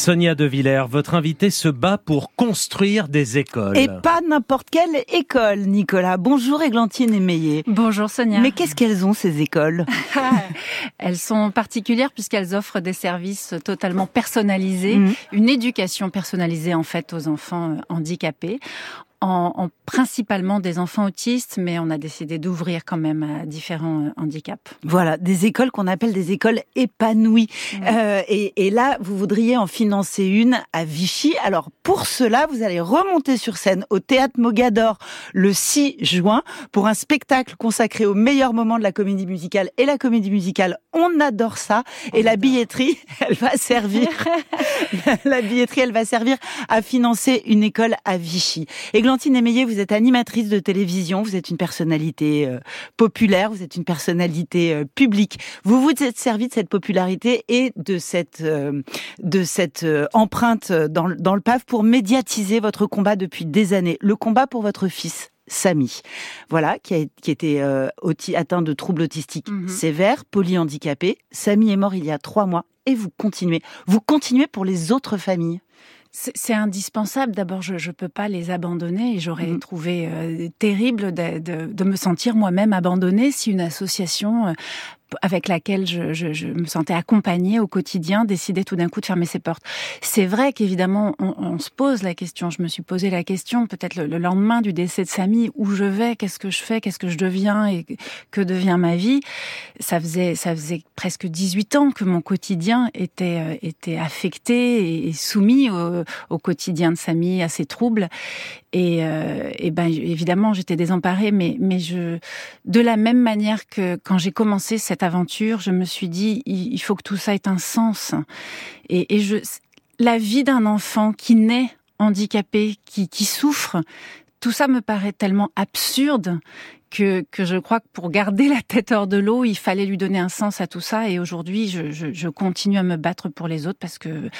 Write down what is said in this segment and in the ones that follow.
Sonia De Villers, votre invité se bat pour construire des écoles. Et pas n'importe quelle école, Nicolas. Bonjour Églantine Meillet. Bonjour Sonia. Mais qu'est-ce qu'elles ont ces écoles Elles sont particulières puisqu'elles offrent des services totalement personnalisés, mmh. une éducation personnalisée en fait aux enfants euh, handicapés en, en, principalement des enfants autistes, mais on a décidé d'ouvrir quand même à différents euh, handicaps. Voilà, des écoles qu'on appelle des écoles épanouies. Euh, et, et, là, vous voudriez en financer une à Vichy. Alors pour cela, vous allez remonter sur scène au Théâtre Mogador le 6 juin pour un spectacle consacré aux meilleurs moments de la comédie musicale. Et la comédie musicale, on adore ça. et la billetterie, elle va servir. la billetterie, elle va servir à financer une école à Vichy. Et Valentine Émeillé, vous êtes animatrice de télévision, vous êtes une personnalité euh, populaire, vous êtes une personnalité euh, publique. Vous vous êtes servi de cette popularité et de cette euh, de cette empreinte dans, dans le PAF pour médiatiser votre combat depuis des années. Le combat pour votre fils. Samy, voilà, qui, a, qui était atteint de troubles autistiques mhm. sévères, polyhandicapé. Samy est mort il y a trois mois et vous continuez. Vous continuez pour les autres familles. C'est indispensable. D'abord, je ne peux pas les abandonner et j'aurais mmh. trouvé euh, terrible de, de, de, me sentir moi-même abandonnée si une association euh, avec laquelle je, je, je, me sentais accompagnée au quotidien décidait tout d'un coup de fermer ses portes. C'est vrai qu'évidemment, on, on, se pose la question. Je me suis posé la question, peut-être le, lendemain du décès de Samy, où je vais, qu'est-ce que je fais, qu'est-ce que je deviens et que devient ma vie. Ça faisait, ça faisait presque 18 ans que mon quotidien était, euh, était affecté et, soumis au, au, quotidien de Samy, à ses troubles. Et, euh, et ben évidemment, j'étais désemparée, mais, mais je, de la même manière que quand j'ai commencé cette aventure, je me suis dit, il faut que tout ça ait un sens. Et, je, la vie d'un enfant qui naît handicapé, qui, souffre, tout ça me paraît tellement absurde que, je crois que pour garder la tête hors de l'eau, il fallait lui donner un sens à tout ça. Et aujourd'hui, je, je, je, continue à me battre pour les autres parce que,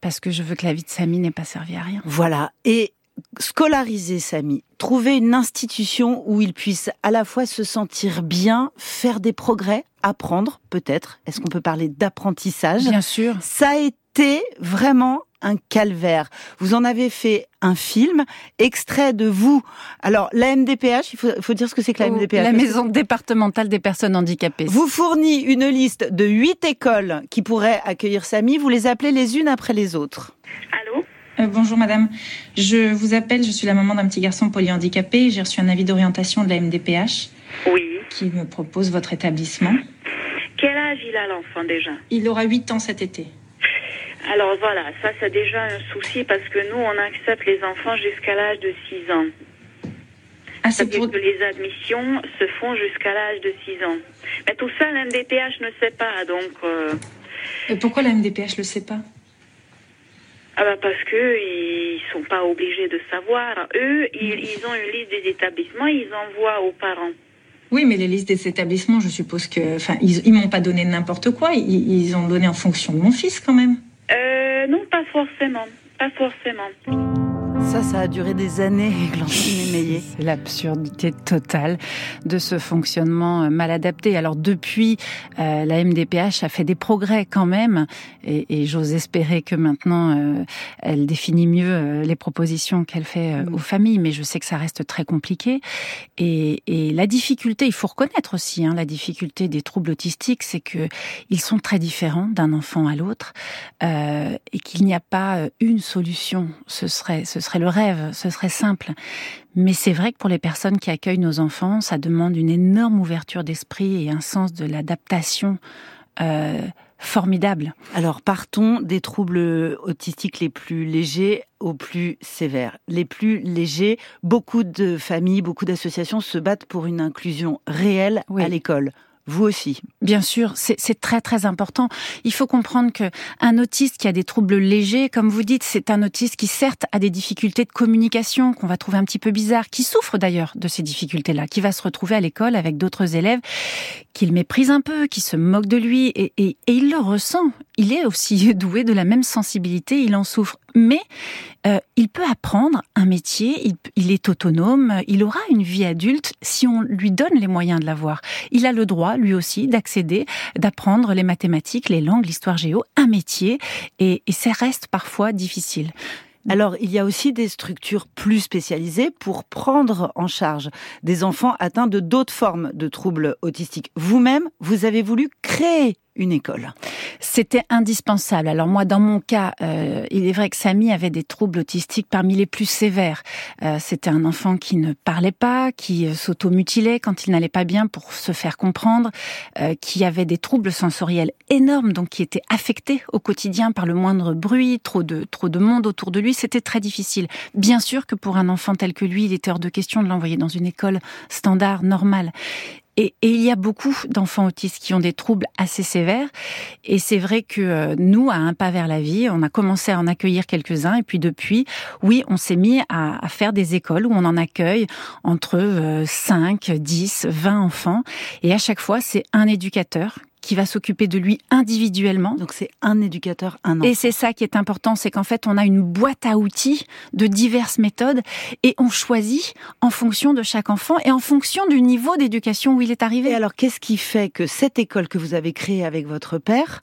parce que je veux que la vie de Samy n'ait pas servi à rien. Voilà. Et scolariser Samy, trouver une institution où il puisse à la fois se sentir bien, faire des progrès, apprendre peut-être. Est-ce qu'on peut parler d'apprentissage? Bien sûr. Ça a été vraiment un calvaire. Vous en avez fait un film, extrait de vous. Alors, la MDPH, il faut, dire ce que c'est que la MDPH. La Maison départementale des personnes handicapées. Vous fournit une liste de huit écoles qui pourraient accueillir Samy. Vous les appelez les unes après les autres. Allô? Euh, bonjour madame, je vous appelle, je suis la maman d'un petit garçon polyhandicapé, j'ai reçu un avis d'orientation de la MDPH. Oui. Qui me propose votre établissement. Quel âge il a l'enfant déjà? Il aura 8 ans cet été. Alors voilà, ça c'est déjà un souci parce que nous on accepte les enfants jusqu'à l'âge de 6 ans. Ah, c'est pour... que les admissions se font jusqu'à l'âge de 6 ans. Mais tout ça, la MDPH ne sait pas, donc... Euh... Et pourquoi la MDPH ne le sait pas? Ah bah parce que ils sont pas obligés de savoir. Eux, ils, ils ont une liste des établissements, ils envoient aux parents. Oui, mais les listes des établissements, je suppose que, ils m'ont pas donné n'importe quoi. Ils, ils, ont donné en fonction de mon fils, quand même. Euh, non, pas forcément, pas forcément. Ça, ça a duré des années, Glantine Émeillé. C'est l'absurdité totale de ce fonctionnement euh, mal adapté. Alors depuis, euh, la MDPH a fait des progrès quand même, et, et j'ose espérer que maintenant euh, elle définit mieux les propositions qu'elle fait euh, aux familles, mais je sais que ça reste très compliqué. Et, et la difficulté, il faut reconnaître aussi, hein, la difficulté des troubles autistiques, c'est que ils sont très différents d'un enfant à l'autre, et qu'il n'y a pas une solution. Ce serait, ce serait le rêve, ce serait simple. Mais c'est vrai que pour les personnes qui accueillent nos enfants, ça demande une énorme ouverture d'esprit et un sens de l'adaptation euh, formidable. Alors partons des troubles autistiques les plus légers aux plus sévères. Les plus légers, beaucoup de familles, beaucoup d'associations se battent pour une inclusion réelle à l'école vous aussi. Bien sûr, c'est très très important. Il faut comprendre que un autiste qui a des troubles légers, comme vous dites, c'est un autiste qui certes a des difficultés de communication qu'on va trouver un petit peu bizarre, qui souffre d'ailleurs de ces difficultés-là, qui va se retrouver à l'école avec d'autres élèves qu'il méprise un peu, qui se moquent de lui, et, et, et il le ressent. Il est aussi doué de la même sensibilité, il en souffre. Mais euh, il peut apprendre un métier, il, est autonome, il aura une vie adulte si on lui donne les moyens de l'avoir. Il a le droit, lui aussi, d'accéder, d'apprendre les mathématiques, les langues, l'histoire géo, un métier, et, et ça reste parfois difficile. Alors, il y a aussi des structures plus spécialisées pour prendre en charge des enfants atteints de d'autres formes de troubles autistiques. Vous-même, vous avez voulu créer une école. C'était indispensable. Alors moi, dans mon cas, euh, il est vrai que Samy avait des troubles autistiques parmi les plus sévères. Euh, c'était un enfant qui ne parlait pas, qui euh, s'automutilait quand il n'allait pas bien pour se faire comprendre, qui avait des troubles sensoriels énormes, donc qui était affecté au quotidien par le moindre bruit, trop de trop de monde autour de lui. C'était très difficile. Bien sûr que pour un enfant tel que lui, il était hors de question de l'envoyer dans une école standard normale. Et, il y a beaucoup d'enfants autistes qui ont des troubles assez sévères. Et c'est vrai que euh, nous, à un pas vers la vie, on a commencé à en accueillir quelques-uns. Et puis depuis, oui, on s'est mis à, faire des écoles où on en accueille entre 5, 10, 20 enfants. Et à chaque fois, c'est un éducateur qui va s'occuper de lui individuellement. Donc c'est un éducateur, un enfant. Et c'est ça qui est important, c'est qu'en fait on a une boîte à outils de diverses méthodes et on choisit en fonction de chaque enfant et en fonction du niveau d'éducation où il est arrivé. Et alors qu'est-ce qui fait que cette école que vous avez créée avec votre père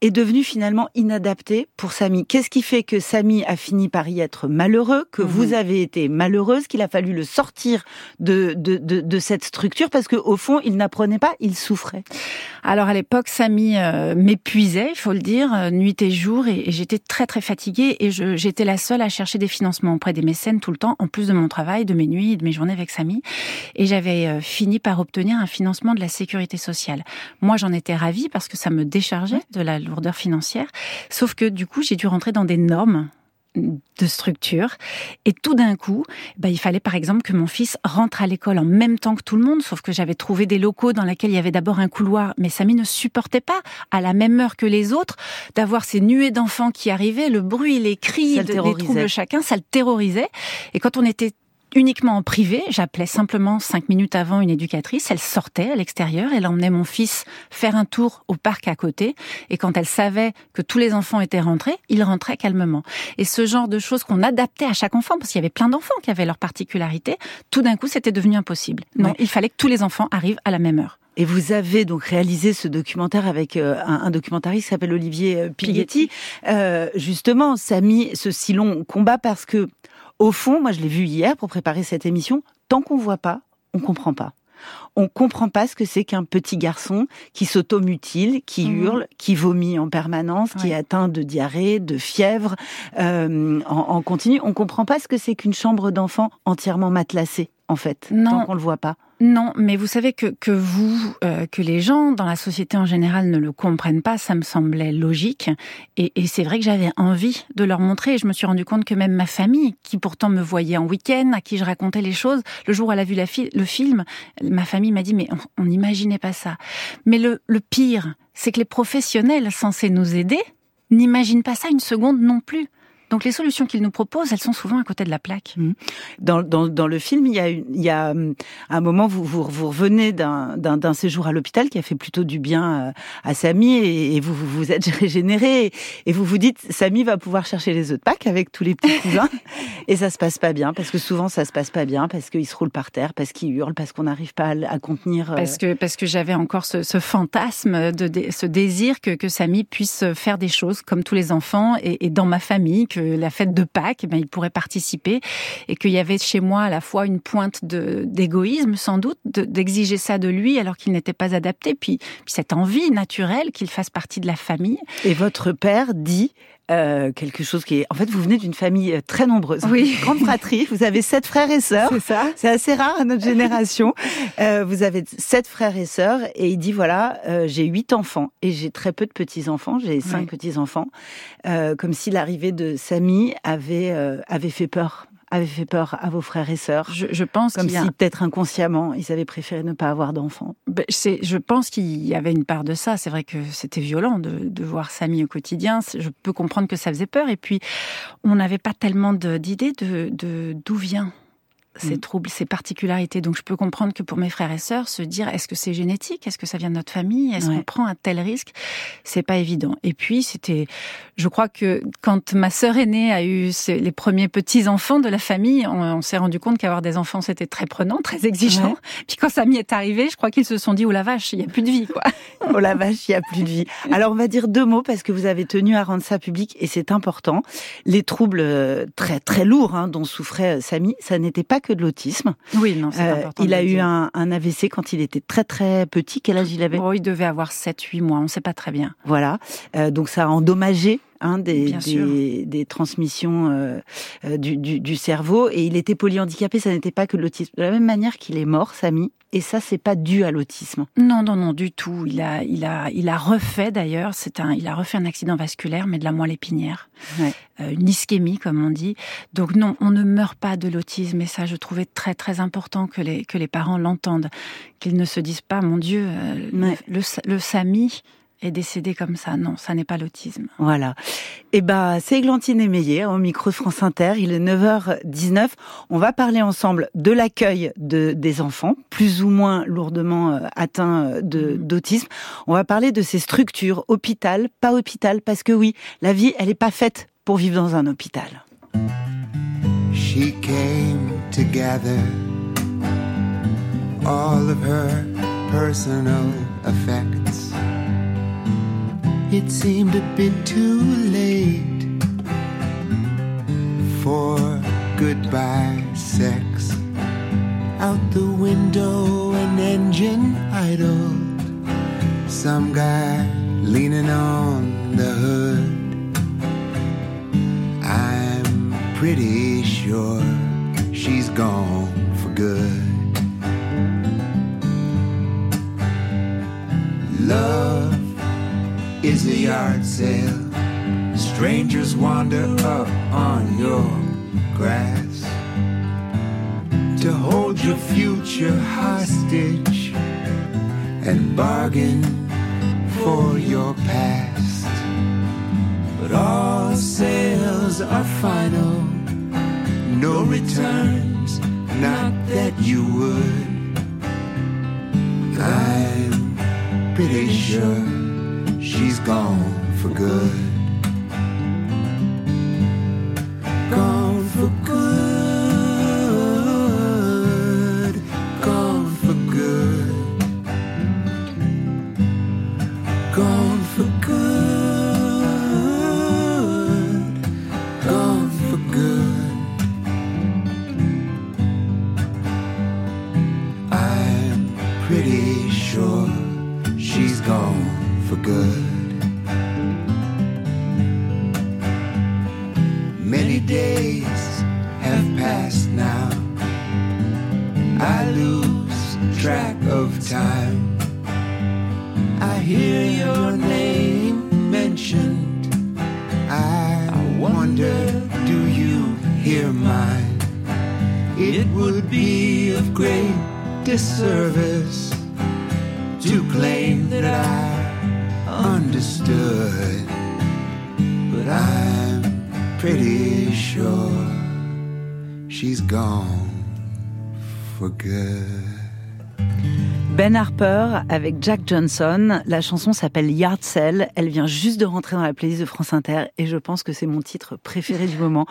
est devenu finalement inadapté pour Samy. Qu'est-ce qui fait que Samy a fini par y être malheureux, que mhm. vous avez été malheureuse, qu'il a fallu le sortir de, de, de, cette structure parce qu'au fond, il n'apprenait pas, il souffrait Alors à l'époque, Samy euh, m'épuisait, il faut le dire, euh, nuit et jour, et, j'étais très très fatiguée et j'étais la seule à chercher des financements auprès des mécènes tout le temps, en plus de mon travail, de mes nuits, de mes journées avec Samy. Et j'avais euh, fini par obtenir un financement de la sécurité sociale. Moi, j'en étais ravie parce que ça me déchargeait de la lourdeur financière. Sauf que du coup, j'ai dû rentrer dans des normes de structure. Et tout d'un coup, bah, il fallait par exemple que mon fils rentre à l'école en même temps que tout le monde, sauf que j'avais trouvé des locaux dans lesquels il y avait d'abord un couloir, mais Samy ne supportait pas, à la même heure que les autres, d'avoir ces nuées d'enfants qui arrivaient, le bruit, les cris, des troubles de chacun, ça le terrorisait. Et quand on était uniquement en privé. J'appelais simplement cinq minutes avant une éducatrice. Elle sortait à l'extérieur. Elle emmenait mon fils faire un tour au parc à côté. Et quand elle savait que tous les enfants étaient rentrés, il rentrait calmement. Et ce genre de choses qu'on adaptait à chaque enfant, parce qu'il y avait plein d'enfants qui avaient leur particularité, tout d'un coup, c'était devenu impossible. Non, il fallait que tous les enfants arrivent à la même heure. Et vous avez donc réalisé ce documentaire avec euh, un, documentariste qui s'appelle Olivier euh, Pigetti. Euh, justement, ça a mis ce si long combat parce que au fond, moi je l'ai vu hier pour préparer cette émission, tant qu'on voit pas, on comprend pas. On comprend pas ce que c'est qu'un petit garçon qui s'automutile, qui mhm. hurle, qui vomit en permanence, qui est atteint de diarrhée, de fièvre euh, en, en, continu. On comprend pas ce que c'est qu'une chambre d'enfant entièrement matelassée, en fait, non. tant qu'on le voit pas. Non, mais vous savez que, que vous, euh, que les gens dans la société en général ne le comprennent pas, ça me semblait logique. Et, et c'est vrai que j'avais envie de leur montrer. Et je me suis rendu compte que même ma famille, qui pourtant me voyait en week-end, à qui je racontais les choses, le jour où elle a vu la le film, ma famille m'a dit mais on n'imaginait pas ça. Mais le, le pire, c'est que les professionnels censés nous aider n'imaginent pas ça une seconde non plus. Donc les solutions qu'il nous propose, elles sont souvent à côté de la plaque. Mmh. Dans, dans, dans, le film, il y a, il y a hum, un moment, vous, vous, vous revenez d'un séjour à l'hôpital qui a fait plutôt du bien euh, à Samy et, vous, vous vous êtes régénéré et, vous vous dites, Samy va pouvoir chercher les œufs de Pâques avec tous les petits cousins et ça se passe pas bien parce que souvent ça se passe pas bien parce qu'il se roule par terre, parce qu'il hurle, parce qu'on n'arrive pas à, contenir. Euh, parce que, parce que j'avais encore ce, ce, fantasme, de, ce désir que, que Samy puisse faire des choses comme tous les enfants et, et dans ma famille, que la fête de Pâques, ben, il pourrait participer et qu'il y avait chez moi à la fois une pointe d'égoïsme sans doute, d'exiger ça de lui alors qu'il n'était pas adapté, puis, puis cette envie naturelle qu'il fasse partie de la famille. Et votre père dit euh, quelque chose qui est. En fait, vous venez d'une famille euh, très nombreuse, oui. grande fratrie. Vous avez sept frères et sœurs. C'est ça. C'est assez rare à notre génération. Euh, vous avez sept frères et sœurs, et il dit voilà, euh, j'ai huit enfants et j'ai très peu de petits enfants. J'ai cinq petits enfants, euh, comme si l'arrivée de Samy avait avait fait peur avait fait peur à vos frères et sœurs Je, je pense comme si peut-être inconsciemment ils avaient préféré ne pas avoir d'enfants. Ben, c'est, je pense qu'il y avait une part de ça. C'est vrai que c'était violent de, de voir Samy au quotidien. Je peux comprendre que ça faisait peur. Et puis on n'avait pas tellement d'idées de, de d'où vient ces mm. troubles, ces particularités. Donc je peux comprendre que pour mes frères et sœurs, se dire est-ce que c'est génétique, est-ce que ça vient de notre famille, est-ce qu'on prend un tel risque, c'est pas évident. Et puis c'était, je crois que quand ma sœur aînée a eu les premiers petits enfants de la famille, on, s'est rendu compte qu'avoir des enfants c'était très prenant, très exigeant. Puis quand Samy est arrivé, je crois qu'ils se sont dit oh la vache, il y a plus de vie quoi. oh la vache, il y a plus de vie. Alors on va dire deux mots parce que vous avez tenu à rendre ça public et c'est important. Les troubles euh, très très lourds hein, dont souffrait euh, Samy, ça n'était pas que de l'autisme. Oui, non, c'est euh, important. Il a eu un, AVC quand il était très très petit. Quel âge il avait? Oh, Il devait avoir 7-8 mois, on ne sait pas très bien. Voilà, euh, donc ça a endommagé Hein, des, des, des, transmissions euh, euh, du, du, du, cerveau. Et il était polyhandicapé, ça n'était pas que l'autisme. De la même manière qu'il est mort, Samy, et ça, c'est pas dû à l'autisme. Non, non, non, du tout. Il a, il a, il a refait d'ailleurs. C'est un, il a refait un accident vasculaire, mais de la moelle épinière, ouais. euh, une ischémie comme on dit. Donc non, on ne meurt pas de l'autisme. Et ça, je trouvais très très important que les que les parents l'entendent, qu'ils ne se disent pas, mon Dieu, euh, le, le, le Samy est décédé comme ça. Non, ça n'est pas l'autisme. Voilà. Et eh ben, c'est Glantine Émeillé au micro de France Inter. Il est 9h19. On va parler ensemble de l'accueil de, des enfants, plus ou moins lourdement euh, atteints euh, mm. d'autisme. On va parler de ces structures, hôpital, pas hôpital, parce que oui, la vie, elle n'est pas faite pour vivre dans un hôpital. She came together all of her personal effects. It seemed a bit too late for goodbye sex. Out the window, an engine idled. Some guy leaning on the hood. I'm pretty sure she's gone for good. Love is a yard sale. Strangers wander up on your grass to hold your future hostage and bargain for your past. But all sales are final, no returns, not that you would. I'm pretty sure she's gone for good. Disservice to claim that I understood. But I'm pretty sure she's gone for. Ben Harper avec Jack Johnson. La chanson s'appelle Yard Sale. Elle vient juste de rentrer dans la playlist de France Inter et je pense que c'est mon titre préféré du moment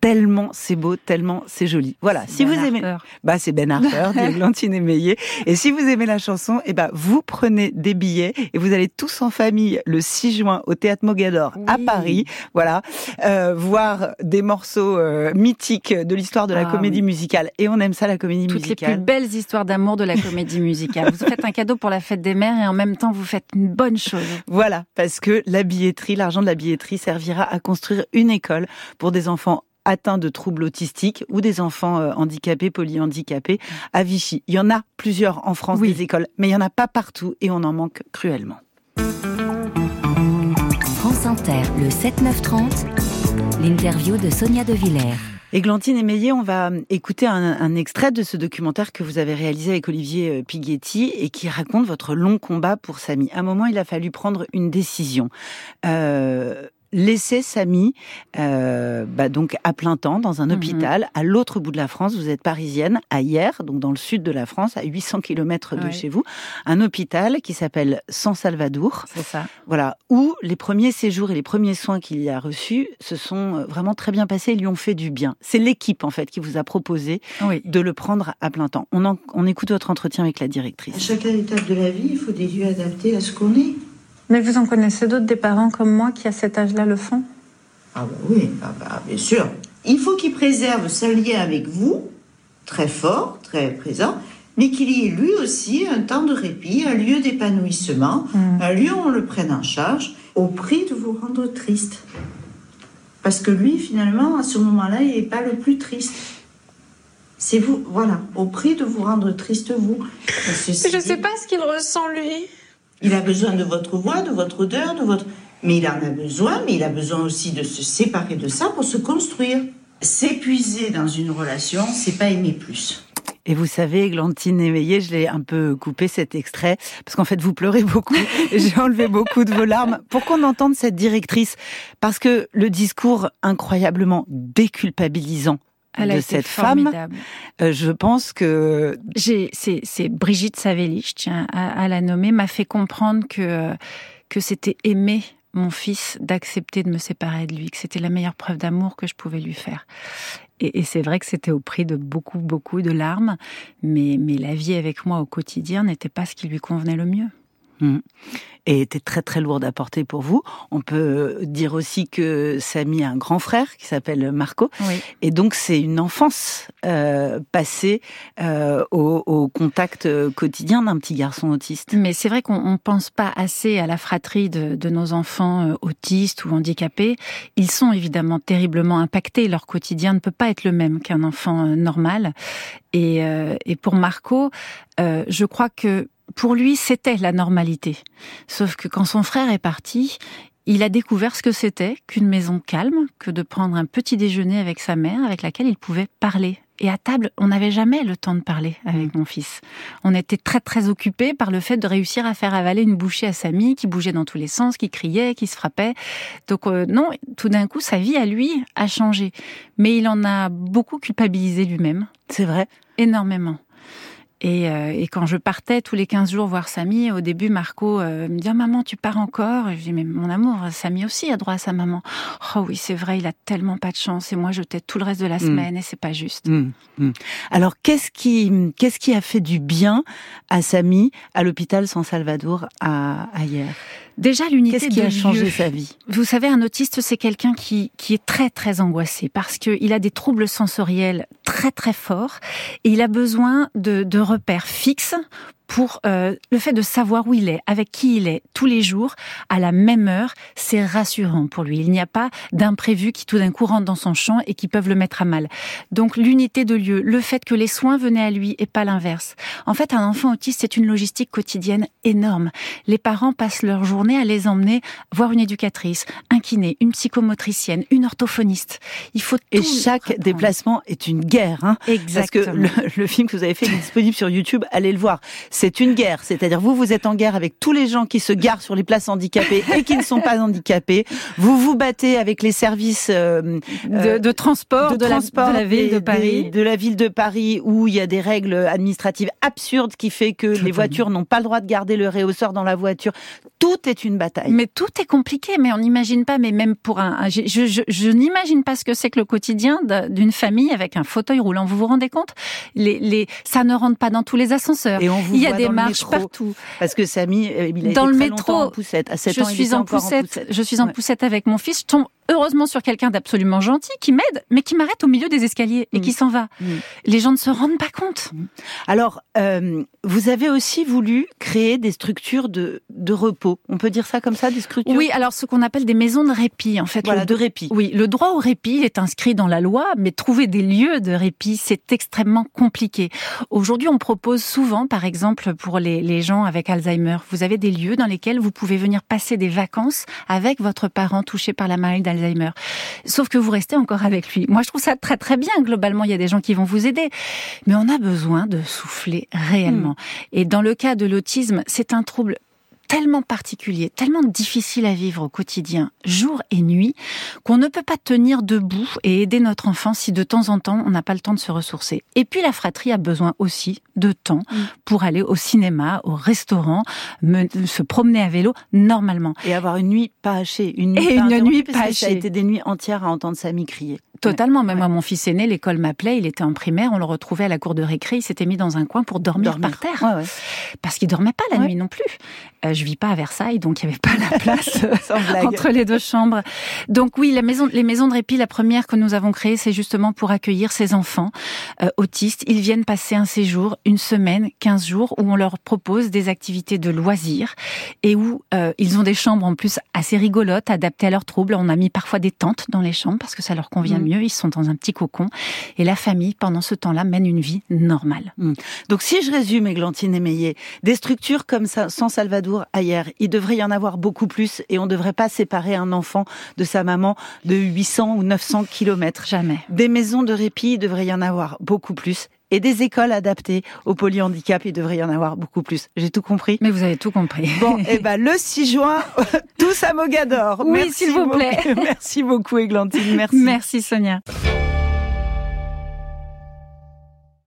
tellement c'est beau, tellement c'est joli. Voilà, si ben vous aimez, bah c'est Ben Harper, dit Meillet. Et si vous aimez la chanson, et eh bah vous prenez des billets et vous allez tous en famille le 6 juin au Théâtre Mogador à Paris. Voilà, euh, voir des morceaux euh, mythiques de l'histoire de la ah comédie musicale. Et on aime ça la comédie musicale. Toutes les plus belles histoires d'amour de la comédie musicale. vous faites un cadeau pour la fête des mères et en même temps vous faites une bonne chose. Voilà, parce que la billetterie, l'argent de la billetterie servira à construire une école pour des enfants atteints de troubles autistiques ou des enfants euh, handicapés, polyhandicapés à Vichy. Il y en a plusieurs en France des écoles, mais il n'y en a pas partout et on en manque cruellement. France Inter, le 7-9-30, l'interview de Sonia De Villers. Églantine Émeillé, on va écouter un, extrait de ce documentaire que vous avez réalisé avec Olivier euh, Pighetti et qui raconte votre long combat pour Samy. À un moment, il a fallu prendre une décision. Euh, laissé Samy euh, bah donc à plein temps dans un Mhm. hôpital à l'autre bout de la France. Vous êtes parisienne, à Hier, donc dans le sud de la France, à 800 km de Ouais. chez vous, un hôpital qui s'appelle San Salvador. C'est ça. Voilà, où les premiers séjours et les premiers soins qu'il y a reçus se sont euh, vraiment très bien passés et lui ont fait du bien. C'est l'équipe en fait qui vous a proposé Oui. de le prendre à plein temps. On, en- on écoute votre entretien avec la À directrice. chaque étape de la vie, il faut des lieux adaptés à ce qu'on est. Mais vous en connaissez d'autres des parents comme moi qui à cet âge-là le font? Ah bah oui, ah bah, bien sûr. Il faut qu'il préserve ce lien avec vous, très fort, très présent, mais qu'il y ait lui aussi un temps de répit, un lieu d'épanouissement, Mm. un lieu où on le prenne en charge, au prix de vous rendre triste. Parce que lui, finalement, à ce moment-là, il n'est pas le plus triste. C'est vous, voilà, au prix de vous rendre triste vous. Je c'est- sais pas ce qu'il ressent lui. Il a besoin de votre voix, de votre odeur, de votre. Mais il en a besoin, mais il a besoin aussi de se séparer de ça pour se construire. S'épuiser dans une relation, c'est pas aimer plus. Et vous savez, Glantine Éveillé, je l'ai un peu coupé cet extrait, parce qu'en fait, vous pleurez beaucoup, j'ai enlevé beaucoup de vos larmes, pour qu'on entende cette directrice. Parce que le discours incroyablement déculpabilisant Elle de cette femme, formidable. euh, je pense que... C'est, Brigitte Savelli, je tiens à, à la nommer, m'a fait comprendre que euh, que c'était aimer mon fils d'accepter de me séparer de lui, que c'était la meilleure preuve d'amour que je pouvais lui faire. Et, et c'est vrai que c'était au prix de beaucoup, beaucoup de larmes, mais, mais la vie avec moi au quotidien n'était pas ce qui lui convenait le mieux. Hmm. Et était très très lourde à porter pour vous. On peut dire aussi que Samy a un grand frère qui s'appelle Marco. Oui. Et donc c'est une enfance euh, passée euh, au, au contact euh, quotidien d'un petit garçon autiste. Mais c'est vrai qu'on ne pense pas assez à la fratrie de, de nos enfants autistes ou handicapés. Ils sont évidemment terriblement impactés. Leur quotidien ne peut pas être le même qu'un enfant normal. Et, euh, et pour Marco, je crois que pour lui, c'était la normalité. Sauf que quand son frère est parti, il a découvert ce que c'était qu'une maison calme, que de prendre un petit déjeuner avec sa mère, avec laquelle il pouvait parler. Et à table, on n'avait jamais le temps de parler avec mon fils. On était très très occupés par le fait de réussir à faire avaler une bouchée à Samy, qui bougeait dans tous les sens, qui criait, qui se frappait. Donc euh, non, tout d'un coup, sa vie à lui a changé. Mais il en a beaucoup culpabilisé lui-même, C'est vrai. énormément. Et, euh, et quand je partais tous les 15 jours voir Samy, au début, Marco euh, me dit Ah, Maman, tu pars encore? Et Je dis Mais mon amour, Samy aussi a droit à sa maman. Oh oui, c'est vrai, il a tellement pas de chance. Et moi, je t'aide tout le reste de la semaine et c'est pas juste. Mm, mm. Alors qu'est-ce qui qu'est-ce qui a fait du bien à Samy à l'hôpital San Salvador à, à hier? Déjà, l'unité Qu'est-ce qui de a changé lieu. sa vie? Vous savez, un autiste, c'est quelqu'un qui, qui est très, très angoissé parce qu'il a des troubles sensoriels très, très forts et il a besoin de, de repères fixes pour euh, le fait de savoir où il est, avec qui il est, tous les jours, à la même heure, c'est rassurant pour lui. Il n'y a pas d'imprévus qui tout d'un coup rentrent dans son champ et qui peuvent le mettre à mal. Donc l'unité de lieu, le fait que les soins venaient à lui et pas l'inverse. En fait, un enfant autiste, c'est une logistique quotidienne énorme. Les parents passent leur journée à les emmener voir une éducatrice, un kiné, une psychomotricienne, une orthophoniste. Il faut Et chaque déplacement est une guerre. Hein Parce Exactement. que le, le film que vous avez fait est disponible sur YouTube, allez le voir. C'est une guerre, c'est-à-dire vous, vous êtes en guerre avec tous les gens qui se garent sur les places handicapées et qui ne sont pas handicapés. Vous vous battez avec les services euh, de, de transport de, la- transport de la, ville des- de Paris. des- de la ville de Paris, où il y a des règles administratives absurdes qui fait que les voitures n'ont pas le droit de garder le réhausseur dans la voiture. Tout est une bataille. Mais tout est compliqué, mais on n'imagine pas, mais même pour un, un- je, je, je- je n'imagine pas ce que c'est que le quotidien d'une famille avec un fauteuil roulant. Vous vous rendez compte? Les, les, ça ne rentre pas dans tous les ascenseurs. Et on vous Il y a voit des marches partout. Parce que Samy, euh, il a Dans été le très métro, en poussette. À 7 je ans, il suis en poussette, je suis en Ouais. poussette avec mon fils. Je tombe heureusement sur quelqu'un d'absolument gentil qui m'aide, mais qui m'arrête au milieu des escaliers et Mm. qui s'en va. Mm. Les gens ne se rendent pas compte. Alors, euh, vous avez aussi voulu créer des structures de, de repos. On peut dire ça comme ça, des structures Oui, alors ce qu'on appelle des maisons de répit, en fait. Voilà, Le- de répit. Oui, le droit au répit il est inscrit dans la loi, mais trouver des lieux de répit, c'est extrêmement compliqué. Aujourd'hui, on propose souvent, par exemple, pour les, les gens avec Alzheimer, vous avez des lieux dans lesquels vous pouvez venir passer des vacances avec votre parent touché par la maladie d'Alzheimer. Sauf que vous restez encore avec lui. Moi, je trouve ça très très bien. Globalement, il y a des gens qui vont vous aider. Mais on a besoin de souffler réellement. Et dans le cas de l'autisme, c'est un trouble tellement particulier, tellement difficile à vivre au quotidien, jour et nuit, qu'on ne peut pas tenir debout et aider notre enfant si de temps en temps on n'a pas le temps de se ressourcer. Et puis la fratrie a besoin aussi de temps mm. pour aller au cinéma, au restaurant, se promener à vélo normalement. Et avoir une nuit pas hachée, une nuit et une nuit pas hachée. Ça a été des nuits entières à entendre Samy crier. Totalement. Même moi, mon fils aîné, l'école m'appelait, il était en primaire, on le retrouvait à la cour de récré, il s'était mis dans un coin pour dormir, par terre. Parce qu'il dormait pas la nuit non plus. Euh, je vis pas à Versailles, donc il n'y avait pas la place entre les deux chambres. Donc oui, la maison, les maisons de répit, la première que nous avons créée, c'est justement pour accueillir ces enfants euh, autistes. Ils viennent passer un séjour, une semaine, 15 jours, où on leur propose des activités de loisirs et où euh, ils ont des chambres en plus assez rigolotes, adaptées à leurs troubles. On a mis parfois des tentes dans les chambres parce que ça leur convient mm. mieux. Ils sont dans un petit cocon et la famille, pendant ce temps-là, mène une vie normale. Mm. Donc si je résume, Églantine Émeillé, des structures comme ça, sans Salvador ailleurs, il devrait y en avoir beaucoup plus et on ne devrait pas séparer un enfant de sa maman de 800 ou 900 kilomètres. Jamais. Des maisons de répit, il devrait y en avoir beaucoup plus et des écoles adaptées au polyhandicap, il devrait y en avoir beaucoup plus. J'ai tout compris Mais vous avez tout compris. Bon, et eh ben le 6 juin, tous à Mogador. Oui, s'il vous plaît. Merci beaucoup Églantine, merci. Merci Sonia.